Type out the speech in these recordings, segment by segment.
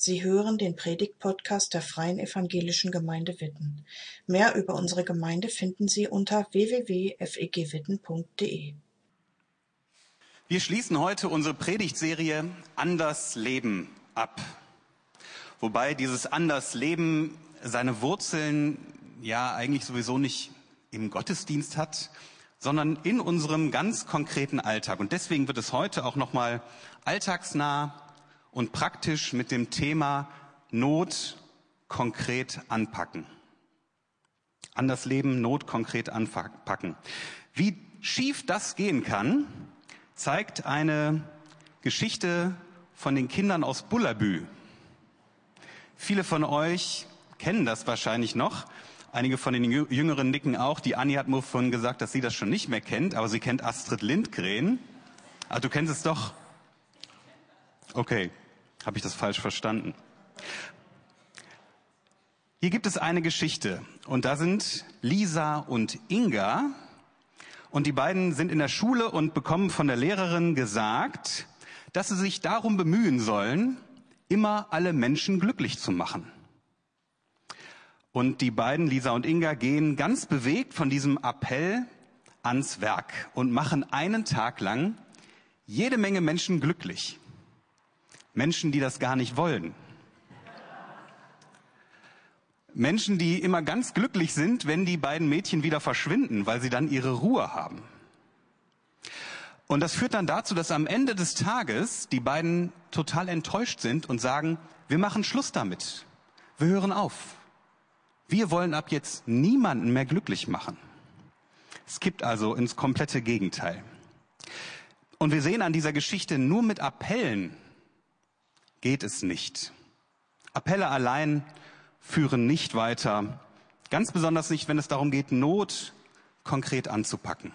Sie hören den Predigt-Podcast der Freien Evangelischen Gemeinde Witten. Mehr über unsere Gemeinde finden Sie unter www.fegwitten.de. Wir schließen heute unsere Predigtserie Anders Leben ab. Wobei dieses Anders Leben seine Wurzeln ja eigentlich sowieso nicht im Gottesdienst hat, sondern in unserem ganz konkreten Alltag. Und deswegen wird es heute auch nochmal alltagsnah und praktisch mit dem Thema Not konkret anpacken. An das Leben Not konkret anpacken. Wie schief das gehen kann, zeigt eine Geschichte von den Kindern aus Bullabü. Viele von euch kennen das wahrscheinlich noch. Einige von den Jüngeren nicken auch. Die Annie hat mir vorhin gesagt, dass sie das schon nicht mehr kennt, aber sie kennt Astrid Lindgren. Ah, du kennst es doch. Okay, habe ich das falsch verstanden? Hier gibt es eine Geschichte und da sind Lisa und Inga und die beiden sind in der Schule und bekommen von der Lehrerin gesagt, dass sie sich darum bemühen sollen, immer alle Menschen glücklich zu machen. Und die beiden, Lisa und Inga, gehen ganz bewegt von diesem Appell ans Werk und machen einen Tag lang jede Menge Menschen glücklich. Menschen, die das gar nicht wollen. Menschen, die immer ganz glücklich sind, wenn die beiden Mädchen wieder verschwinden, weil sie dann ihre Ruhe haben. Und das führt dann dazu, dass am Ende des Tages die beiden total enttäuscht sind und sagen, wir machen Schluss damit. Wir hören auf. Wir wollen ab jetzt niemanden mehr glücklich machen. Es kippt also ins komplette Gegenteil. Und wir sehen an dieser Geschichte nur mit Appellen geht es nicht. Appelle allein führen nicht weiter, ganz besonders nicht, wenn es darum geht, Not konkret anzupacken.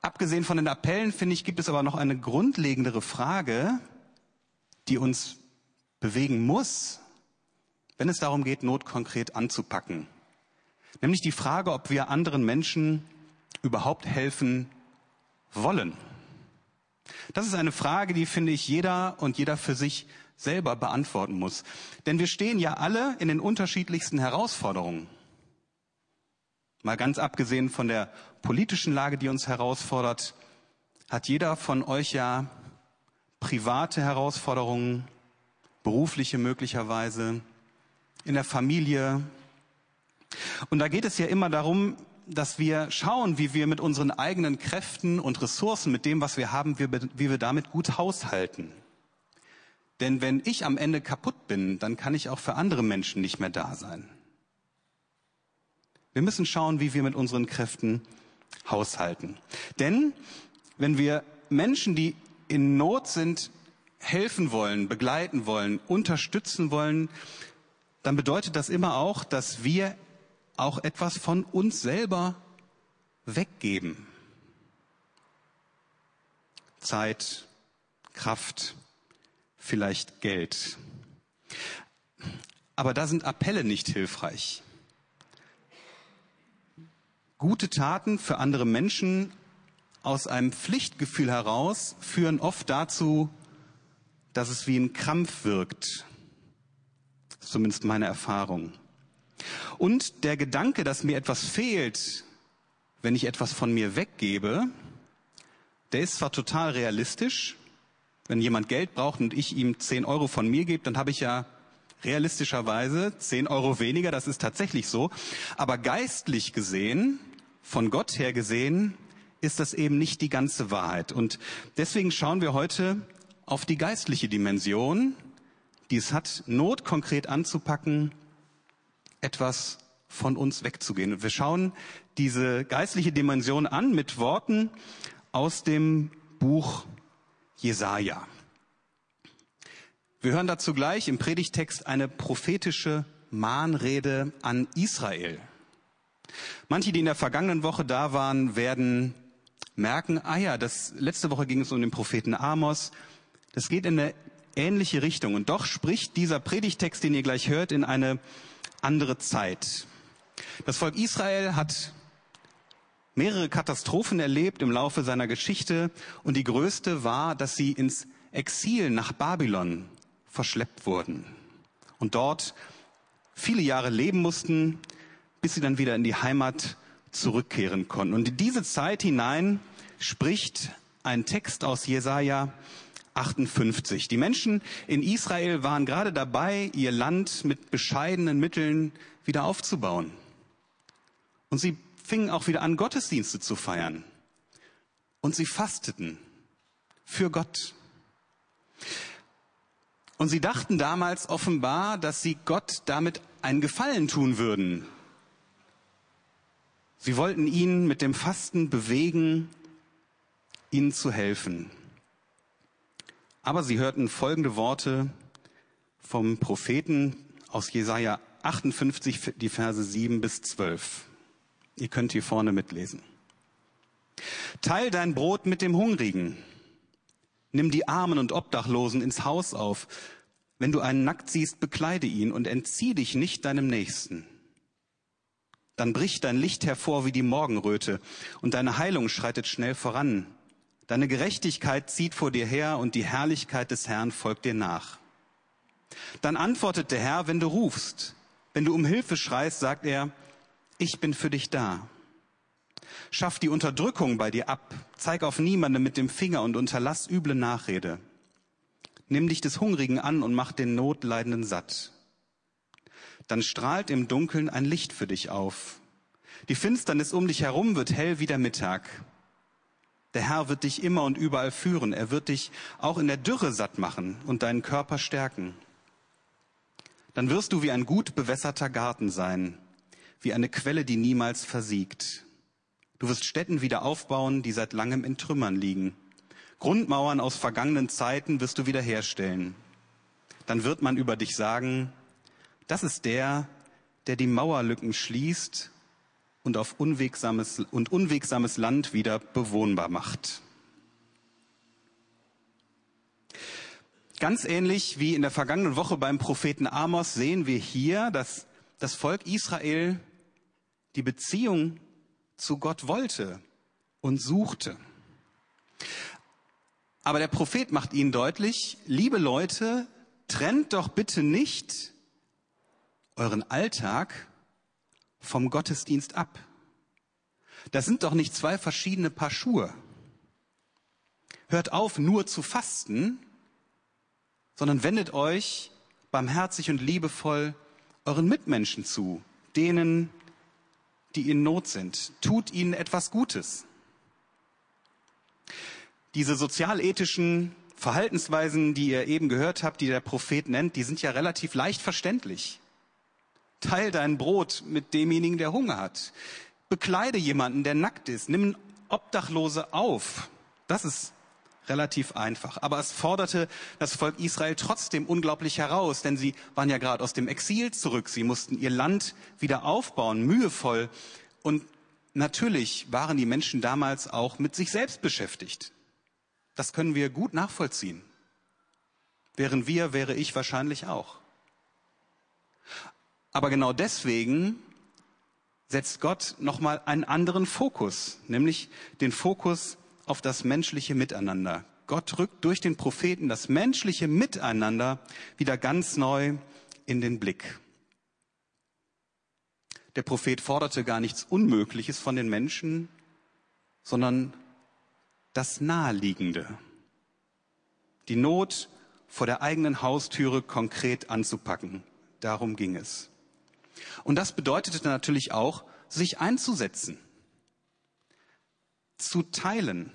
Abgesehen von den Appellen, finde ich, gibt es aber noch eine grundlegendere Frage, die uns bewegen muss, wenn es darum geht, Not konkret anzupacken. Nämlich die Frage, ob wir anderen Menschen überhaupt helfen wollen. Das ist eine Frage, die, finde ich, jeder und jeder für sich selber beantworten muss. Denn wir stehen ja alle in den unterschiedlichsten Herausforderungen. Mal ganz abgesehen von der politischen Lage, die uns herausfordert, hat jeder von euch ja private Herausforderungen, berufliche möglicherweise, in der Familie. Und da geht es ja immer darum, dass wir schauen, wie wir mit unseren eigenen Kräften und Ressourcen, mit dem, was wir haben, wie, wie wir damit gut haushalten. Denn wenn ich am Ende kaputt bin, dann kann ich auch für andere Menschen nicht mehr da sein. Wir müssen schauen, wie wir mit unseren Kräften haushalten. Denn wenn wir Menschen, die in Not sind, helfen wollen, begleiten wollen, unterstützen wollen, dann bedeutet das immer auch, dass wir auch etwas von uns selber weggeben. Zeit, Kraft, vielleicht Geld. Aber da sind Appelle nicht hilfreich. Gute Taten für andere Menschen aus einem Pflichtgefühl heraus führen oft dazu, dass es wie ein Krampf wirkt. Zumindest meine Erfahrung. Und der Gedanke, dass mir etwas fehlt, wenn ich etwas von mir weggebe, der ist zwar total realistisch. Wenn jemand Geld braucht und ich ihm 10 Euro von mir gebe, dann habe ich ja realistischerweise 10 Euro weniger, das ist tatsächlich so. Aber geistlich gesehen, von Gott her gesehen, ist das eben nicht die ganze Wahrheit. Und deswegen schauen wir heute auf die geistliche Dimension, die es hat, Not konkret anzupacken etwas von uns wegzugehen. Und wir schauen diese geistliche Dimension an mit Worten aus dem Buch Jesaja. Wir hören dazu gleich im Predigtext eine prophetische Mahnrede an Israel. Manche, die in der vergangenen Woche da waren, werden merken, ah ja, das, letzte Woche ging es um den Propheten Amos. Das geht in eine ähnliche Richtung. Und doch spricht dieser Predigtext, den ihr gleich hört, in eine andere Zeit. Das Volk Israel hat mehrere Katastrophen erlebt im Laufe seiner Geschichte und die größte war, dass sie ins Exil nach Babylon verschleppt wurden und dort viele Jahre leben mussten, bis sie dann wieder in die Heimat zurückkehren konnten. Und in diese Zeit hinein spricht ein Text aus Jesaja 58. Die Menschen in Israel waren gerade dabei, ihr Land mit bescheidenen Mitteln wieder aufzubauen. Und sie fingen auch wieder an, Gottesdienste zu feiern. Und sie fasteten für Gott. Und sie dachten damals offenbar, dass sie Gott damit einen Gefallen tun würden. Sie wollten ihn mit dem Fasten bewegen, ihnen zu helfen. Aber sie hörten folgende Worte vom Propheten aus Jesaja 58, die Verse 7 bis 12. Ihr könnt hier vorne mitlesen. Teil dein Brot mit dem Hungrigen. Nimm die Armen und Obdachlosen ins Haus auf. Wenn du einen nackt siehst, bekleide ihn und entzieh dich nicht deinem Nächsten. Dann bricht dein Licht hervor wie die Morgenröte und deine Heilung schreitet schnell voran. Deine Gerechtigkeit zieht vor dir her und die Herrlichkeit des Herrn folgt dir nach. Dann antwortet der Herr, wenn du rufst. Wenn du um Hilfe schreist, sagt er, ich bin für dich da. Schaff die Unterdrückung bei dir ab, zeig auf niemanden mit dem Finger und unterlass üble Nachrede. Nimm dich des Hungrigen an und mach den Notleidenden satt. Dann strahlt im Dunkeln ein Licht für dich auf. Die Finsternis um dich herum wird hell wie der Mittag. Der Herr wird dich immer und überall führen. Er wird dich auch in der Dürre satt machen und deinen Körper stärken. Dann wirst du wie ein gut bewässerter Garten sein wie eine Quelle, die niemals versiegt. Du wirst Städten wieder aufbauen, die seit langem in Trümmern liegen. Grundmauern aus vergangenen Zeiten wirst du wiederherstellen. Dann wird man über dich sagen, das ist der, der die Mauerlücken schließt und auf unwegsames und unwegsames Land wieder bewohnbar macht. Ganz ähnlich wie in der vergangenen Woche beim Propheten Amos sehen wir hier, dass das Volk Israel die Beziehung zu Gott wollte und suchte. Aber der Prophet macht ihnen deutlich, liebe Leute, trennt doch bitte nicht euren Alltag vom Gottesdienst ab. Das sind doch nicht zwei verschiedene Paar Schuhe. Hört auf, nur zu fasten, sondern wendet euch barmherzig und liebevoll euren Mitmenschen zu, denen, die in Not sind. Tut ihnen etwas Gutes. Diese sozialethischen Verhaltensweisen, die ihr eben gehört habt, die der Prophet nennt, die sind ja relativ leicht verständlich. Teil dein Brot mit demjenigen, der Hunger hat. Bekleide jemanden, der nackt ist. Nimm Obdachlose auf. Das ist relativ einfach. Aber es forderte das Volk Israel trotzdem unglaublich heraus, denn sie waren ja gerade aus dem Exil zurück. Sie mussten ihr Land wieder aufbauen, mühevoll. Und natürlich waren die Menschen damals auch mit sich selbst beschäftigt. Das können wir gut nachvollziehen. Wären wir, wäre ich wahrscheinlich auch. Aber genau deswegen setzt Gott nochmal einen anderen Fokus, nämlich den Fokus auf das menschliche Miteinander. Gott rückt durch den Propheten das menschliche Miteinander wieder ganz neu in den Blick. Der Prophet forderte gar nichts Unmögliches von den Menschen, sondern das Naheliegende. Die Not vor der eigenen Haustüre konkret anzupacken. Darum ging es. Und das bedeutete natürlich auch, sich einzusetzen, zu teilen,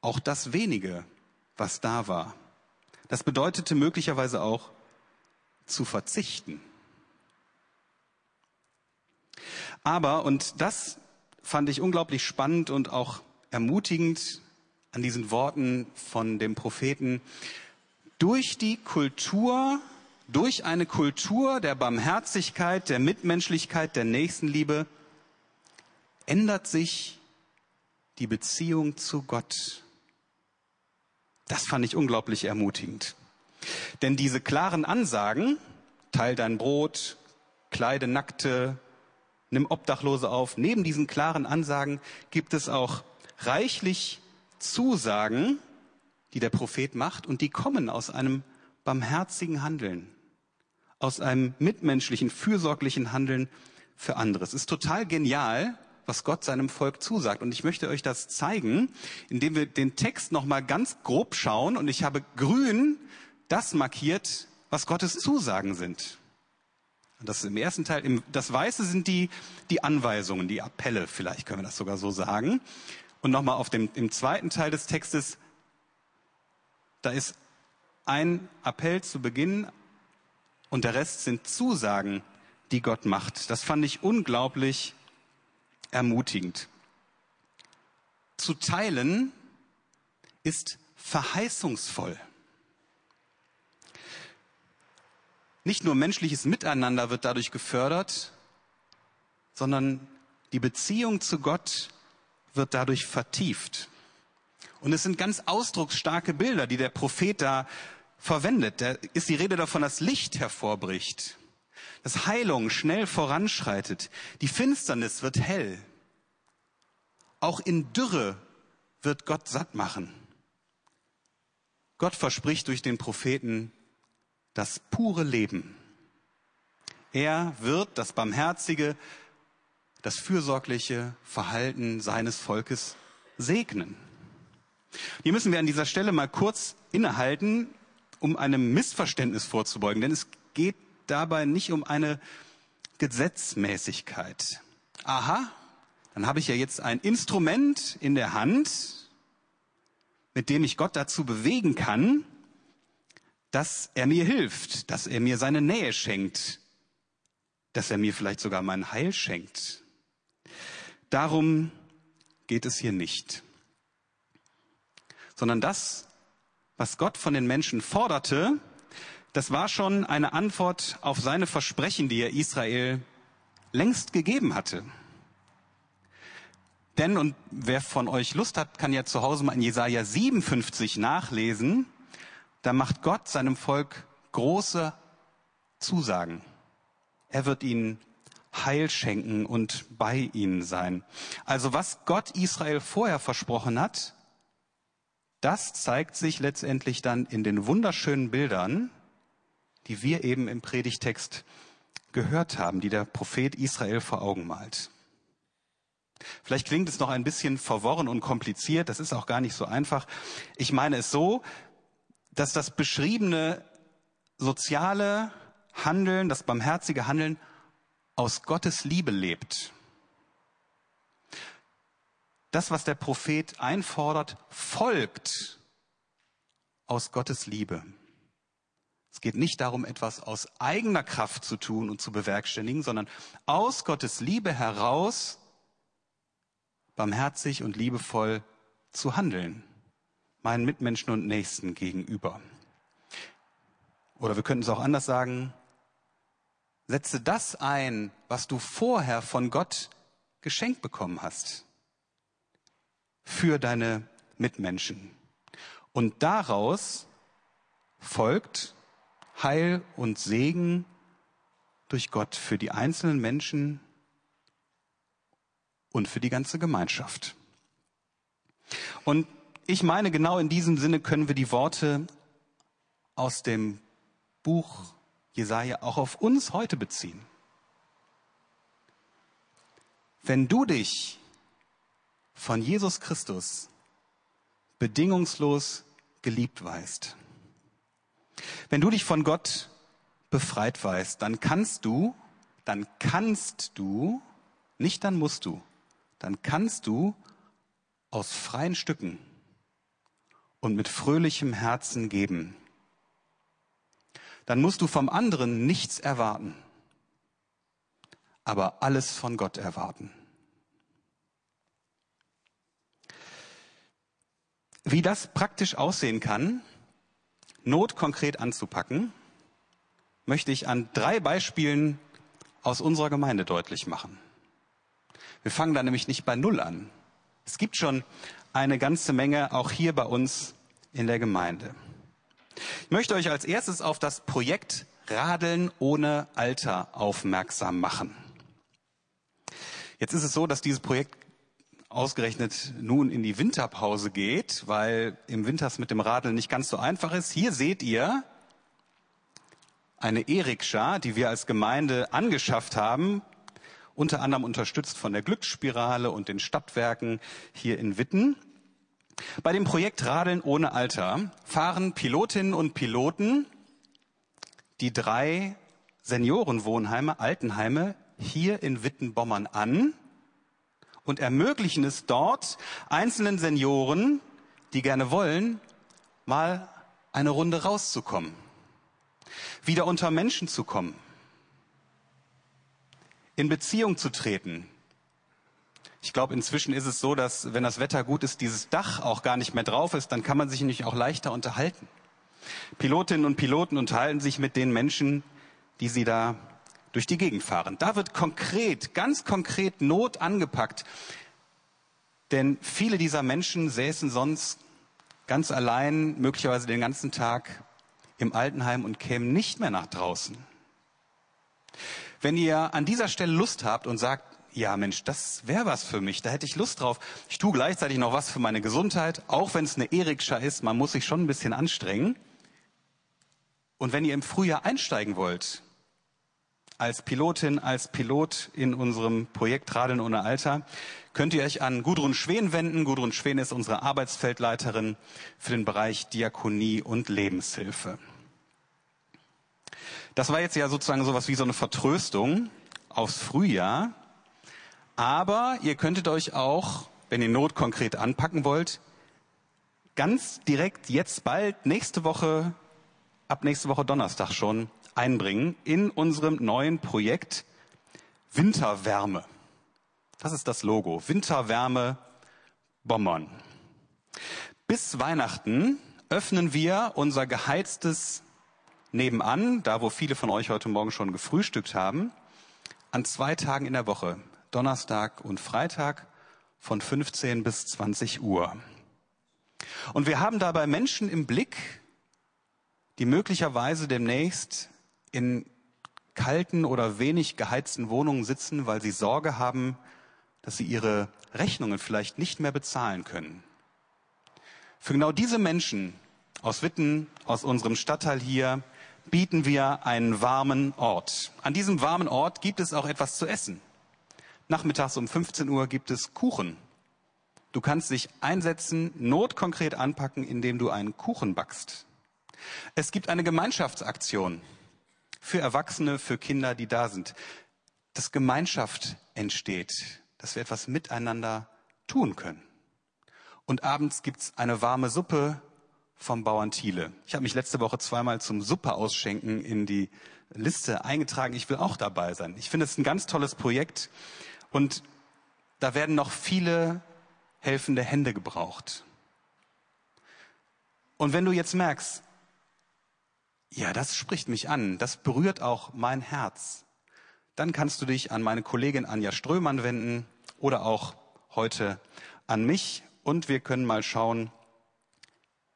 auch das wenige, was da war. Das bedeutete möglicherweise auch zu verzichten. Aber, und das fand ich unglaublich spannend und auch ermutigend an diesen Worten von dem Propheten, durch die Kultur, durch eine Kultur der Barmherzigkeit, der Mitmenschlichkeit, der Nächstenliebe ändert sich die Beziehung zu Gott. Das fand ich unglaublich ermutigend. Denn diese klaren Ansagen, teil dein Brot, kleide Nackte, nimm Obdachlose auf, neben diesen klaren Ansagen gibt es auch reichlich Zusagen, die der Prophet macht und die kommen aus einem barmherzigen Handeln, aus einem mitmenschlichen, fürsorglichen Handeln für andere. Es ist total genial, was Gott seinem Volk zusagt. Und ich möchte euch das zeigen, indem wir den Text nochmal ganz grob schauen. Und ich habe grün das markiert, was Gottes Zusagen sind. Das ist im ersten Teil. Das Weiße sind die, die Anweisungen, die Appelle, vielleicht können wir das sogar so sagen. Und nochmal auf dem, im zweiten Teil des Textes, da ist ein Appell zu Beginn und der Rest sind Zusagen, die Gott macht. Das fand ich unglaublich ermutigend. Zu teilen ist verheißungsvoll. Nicht nur menschliches Miteinander wird dadurch gefördert, sondern die Beziehung zu Gott wird dadurch vertieft. Und es sind ganz ausdrucksstarke Bilder, die der Prophet da verwendet. Da ist die Rede davon, dass Licht hervorbricht, dass Heilung schnell voranschreitet, die Finsternis wird hell. Auch in Dürre wird Gott satt machen. Gott verspricht durch den Propheten das pure Leben. Er wird das barmherzige, das fürsorgliche Verhalten seines Volkes segnen. Hier müssen wir an dieser Stelle mal kurz innehalten, um einem Missverständnis vorzubeugen, denn es geht dabei nicht um eine Gesetzmäßigkeit. Aha, dann habe ich ja jetzt ein Instrument in der Hand, mit dem ich Gott dazu bewegen kann, dass er mir hilft, dass er mir seine Nähe schenkt, dass er mir vielleicht sogar mein Heil schenkt. Darum geht es hier nicht, sondern das, was Gott von den Menschen forderte, das war schon eine Antwort auf seine Versprechen, die er Israel längst gegeben hatte. Denn, und wer von euch Lust hat, kann ja zu Hause mal in Jesaja 57 nachlesen, da macht Gott seinem Volk große Zusagen. Er wird ihnen Heil schenken und bei ihnen sein. Also was Gott Israel vorher versprochen hat, das zeigt sich letztendlich dann in den wunderschönen Bildern, die wir eben im Predigtext gehört haben, die der Prophet Israel vor Augen malt. Vielleicht klingt es noch ein bisschen verworren und kompliziert, das ist auch gar nicht so einfach. Ich meine es so, dass das beschriebene soziale Handeln, das barmherzige Handeln aus Gottes Liebe lebt. Das, was der Prophet einfordert, folgt aus Gottes Liebe. Es geht nicht darum, etwas aus eigener Kraft zu tun und zu bewerkstelligen, sondern aus Gottes Liebe heraus barmherzig und liebevoll zu handeln, meinen Mitmenschen und Nächsten gegenüber. Oder wir könnten es auch anders sagen, setze das ein, was du vorher von Gott geschenkt bekommen hast, für deine Mitmenschen. Und daraus folgt Heil und Segen durch Gott für die einzelnen Menschen und für die ganze Gemeinschaft. Und ich meine, genau in diesem Sinne können wir die Worte aus dem Buch Jesaja auch auf uns heute beziehen. Wenn du dich von Jesus Christus bedingungslos geliebt weißt, wenn du dich von Gott befreit weißt, dann kannst du, dann kannst du, nicht dann musst du, dann kannst du aus freien Stücken und mit fröhlichem Herzen geben. Dann musst du vom anderen nichts erwarten, aber alles von Gott erwarten. Wie das praktisch aussehen kann, Not konkret anzupacken, möchte ich an drei Beispielen aus unserer Gemeinde deutlich machen. Wir fangen da nämlich nicht bei Null an. Es gibt schon eine ganze Menge auch hier bei uns in der Gemeinde. Ich möchte euch als erstes auf das Projekt Radeln ohne Alter aufmerksam machen. Jetzt ist es so, dass dieses Projekt ausgerechnet nun in die Winterpause geht, weil im Winter es mit dem Radeln nicht ganz so einfach ist. Hier seht ihr eine E-Rikscha, die wir als Gemeinde angeschafft haben, unter anderem unterstützt von der Glücksspirale und den Stadtwerken hier in Witten. Bei dem Projekt Radeln ohne Alter fahren Pilotinnen und Piloten die drei Seniorenwohnheime, Altenheime hier in Wittenbommern an und ermöglichen es dort einzelnen Senioren, die gerne wollen, mal eine Runde rauszukommen, wieder unter Menschen zu kommen, in Beziehung zu treten. Ich glaube, inzwischen ist es so, dass wenn das Wetter gut ist, dieses Dach auch gar nicht mehr drauf ist, dann kann man sich nämlich auch leichter unterhalten. Pilotinnen und Piloten unterhalten sich mit den Menschen, die sie da durch die Gegend fahren. Da wird konkret, ganz konkret Not angepackt. Denn viele dieser Menschen säßen sonst ganz allein, möglicherweise den ganzen Tag im Altenheim und kämen nicht mehr nach draußen. Wenn ihr an dieser Stelle Lust habt und sagt, ja Mensch, das wäre was für mich, da hätte ich Lust drauf. Ich tue gleichzeitig noch was für meine Gesundheit, auch wenn es eine Erikscha ist, man muss sich schon ein bisschen anstrengen. Und wenn ihr im Frühjahr einsteigen wollt, als Pilotin, als Pilot in unserem Projekt Radeln ohne Alter, könnt ihr euch an Gudrun Schwen wenden. Gudrun Schwen ist unsere Arbeitsfeldleiterin für den Bereich Diakonie und Lebenshilfe. Das war jetzt ja sozusagen sowas wie so eine Vertröstung aufs Frühjahr. Aber ihr könntet euch auch, wenn ihr Not konkret anpacken wollt, ganz direkt jetzt bald nächste Woche, ab nächste Woche Donnerstag schon, einbringen in unserem neuen Projekt Winterwärme. Das ist das Logo. Winterwärme Bommern. Bis Weihnachten öffnen wir unser geheiztes Nebenan, da wo viele von euch heute Morgen schon gefrühstückt haben, an zwei Tagen in der Woche, Donnerstag und Freitag von 15 bis 20 Uhr. Und wir haben dabei Menschen im Blick, die möglicherweise demnächst in kalten oder wenig geheizten Wohnungen sitzen, weil sie Sorge haben, dass sie ihre Rechnungen vielleicht nicht mehr bezahlen können. Für genau diese Menschen aus Witten, aus unserem Stadtteil hier, bieten wir einen warmen Ort. An diesem warmen Ort gibt es auch etwas zu essen. Nachmittags um 15 Uhr gibt es Kuchen. Du kannst dich einsetzen, notkonkret anpacken, indem du einen Kuchen backst. Es gibt eine Gemeinschaftsaktion für Erwachsene, für Kinder, die da sind. Dass Gemeinschaft entsteht, dass wir etwas miteinander tun können. Und abends gibt's eine warme Suppe vom Bauern Thiele. Ich habe mich letzte Woche zweimal zum Suppe ausschenken in die Liste eingetragen. Ich will auch dabei sein. Ich finde es ein ganz tolles Projekt und da werden noch viele helfende Hände gebraucht. Und wenn du jetzt merkst, ja, das spricht mich an, das berührt auch mein Herz. Dann kannst du dich an meine Kollegin Anja Strömann wenden oder auch heute an mich und wir können mal schauen,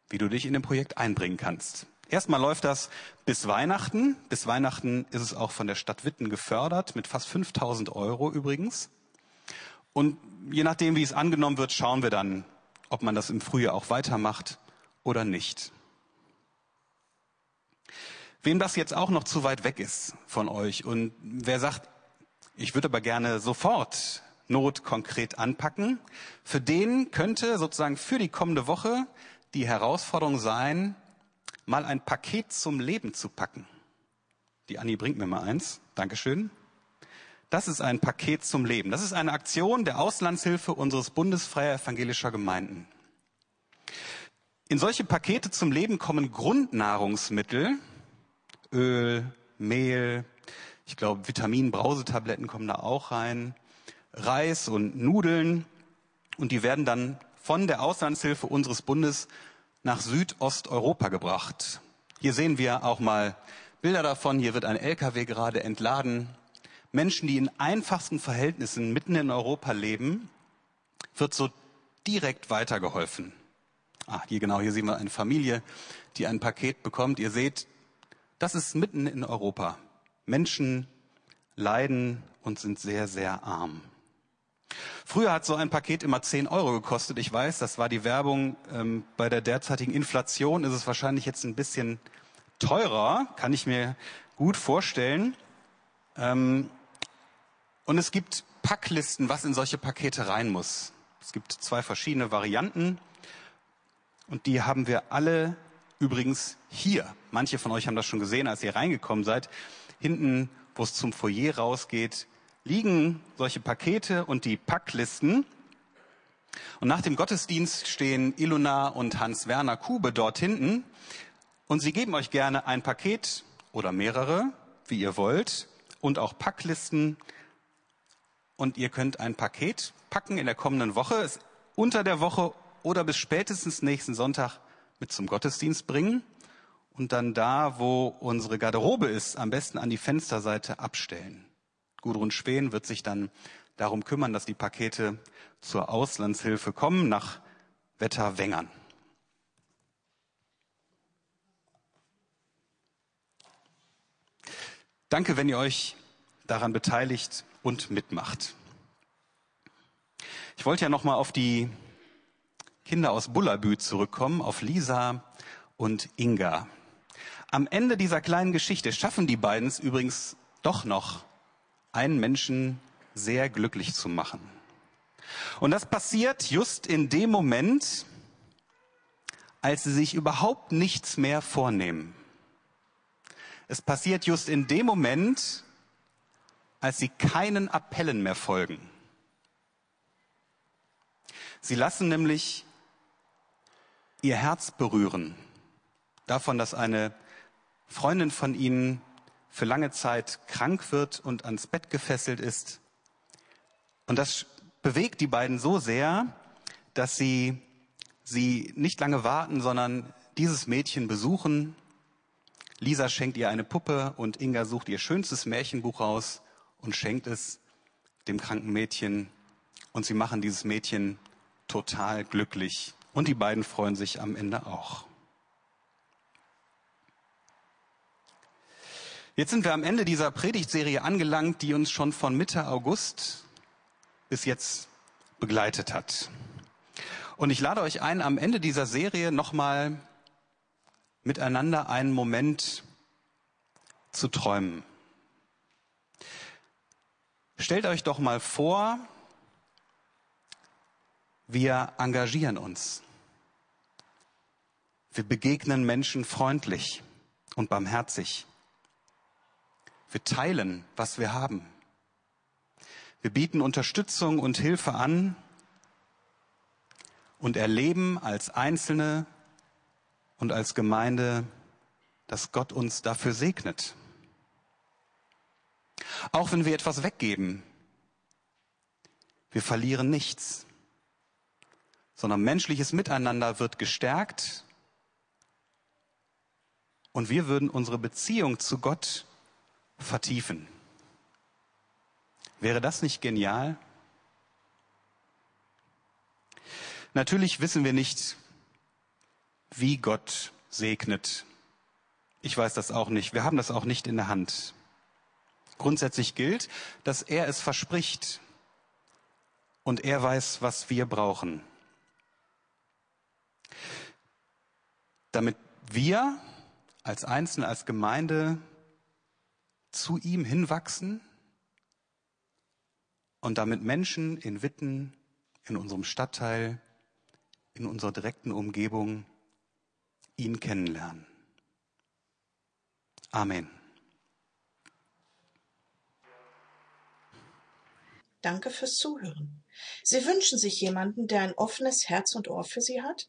wie du dich in dem Projekt einbringen kannst. Erstmal läuft das bis Weihnachten. Bis Weihnachten ist es auch von der Stadt Witten gefördert, mit fast 5000 Euro übrigens. Und je nachdem, wie es angenommen wird, schauen wir dann, ob man das im Frühjahr auch weitermacht oder nicht. Wem das jetzt auch noch zu weit weg ist von euch und wer sagt, ich würde aber gerne sofort Not konkret anpacken, für den könnte sozusagen für die kommende Woche die Herausforderung sein, mal ein Paket zum Leben zu packen. Die Annie bringt mir mal eins. Dankeschön. Das ist ein Paket zum Leben. Das ist eine Aktion der Auslandshilfe unseres Bundesfreier evangelischer Gemeinden. In solche Pakete zum Leben kommen Grundnahrungsmittel, Öl, Mehl, ich glaube Vitamin-Brausetabletten kommen da auch rein, Reis und Nudeln und die werden dann von der Auslandshilfe unseres Bundes nach Südosteuropa gebracht. Hier sehen wir auch mal Bilder davon. Hier wird ein LKW gerade entladen. Menschen, die in einfachsten Verhältnissen mitten in Europa leben, wird so direkt weitergeholfen. Ah, hier genau, hier sehen wir eine Familie, die ein Paket bekommt. Ihr seht, das ist mitten in Europa. Menschen leiden und sind sehr, sehr arm. Früher hat so ein Paket immer 10 Euro gekostet. Ich weiß, das war die Werbung. Ähm, bei der derzeitigen Inflation ist es wahrscheinlich jetzt ein bisschen teurer, kann ich mir gut vorstellen. Ähm, und es gibt Packlisten, was in solche Pakete rein muss. Es gibt zwei verschiedene Varianten und die haben wir alle übrigens hier. Manche von euch haben das schon gesehen, als ihr reingekommen seid. Hinten, wo es zum Foyer rausgeht, liegen solche Pakete und die Packlisten. Und nach dem Gottesdienst stehen Ilona und Hans-Werner Kube dort hinten und sie geben euch gerne ein Paket oder mehrere, wie ihr wollt, und auch Packlisten. Und ihr könnt ein Paket packen in der kommenden Woche, unter der Woche oder bis spätestens nächsten Sonntag mit zum Gottesdienst bringen und dann da, wo unsere Garderobe ist, am besten an die Fensterseite abstellen. Gudrun Schwen wird sich dann darum kümmern, dass die Pakete zur Auslandshilfe kommen nach Wetterwängern. Danke, wenn ihr euch daran beteiligt und mitmacht. Ich wollte ja noch mal auf die Kinder aus Bullabü zurückkommen, auf Lisa und Inga. Am Ende dieser kleinen Geschichte schaffen die beiden es übrigens doch noch, einen Menschen sehr glücklich zu machen. Und das passiert just in dem Moment, als sie sich überhaupt nichts mehr vornehmen. Es passiert just in dem Moment, als sie keinen Appellen mehr folgen. Sie lassen nämlich ihr Herz berühren davon, dass eine Freundin von ihnen für lange Zeit krank wird und ans Bett gefesselt ist. Und das bewegt die beiden so sehr, dass sie sie nicht lange warten, sondern dieses Mädchen besuchen. Lisa schenkt ihr eine Puppe und Inga sucht ihr schönstes Märchenbuch raus und schenkt es dem kranken Mädchen. Und sie machen dieses Mädchen total glücklich. Und die beiden freuen sich am Ende auch. Jetzt sind wir am Ende dieser Predigtserie angelangt, die uns schon von Mitte August bis jetzt begleitet hat. Und ich lade euch ein, am Ende dieser Serie nochmal miteinander einen Moment zu träumen. Stellt euch doch mal vor, wir engagieren uns. Wir begegnen Menschen freundlich und barmherzig. Wir teilen, was wir haben. Wir bieten Unterstützung und Hilfe an und erleben als Einzelne und als Gemeinde, dass Gott uns dafür segnet. Auch wenn wir etwas weggeben, wir verlieren nichts, sondern menschliches Miteinander wird gestärkt und wir würden unsere Beziehung zu Gott vertiefen. Wäre das nicht genial? Natürlich wissen wir nicht, wie Gott segnet. Ich weiß das auch nicht. Wir haben das auch nicht in der Hand. Grundsätzlich gilt, dass er es verspricht und er weiß, was wir brauchen. Damit wir als Einzelne, als Gemeinde zu ihm hinwachsen und damit Menschen in Witten, in unserem Stadtteil, in unserer direkten Umgebung ihn kennenlernen. Amen. Danke fürs Zuhören. Sie wünschen sich jemanden, der ein offenes Herz und Ohr für Sie hat?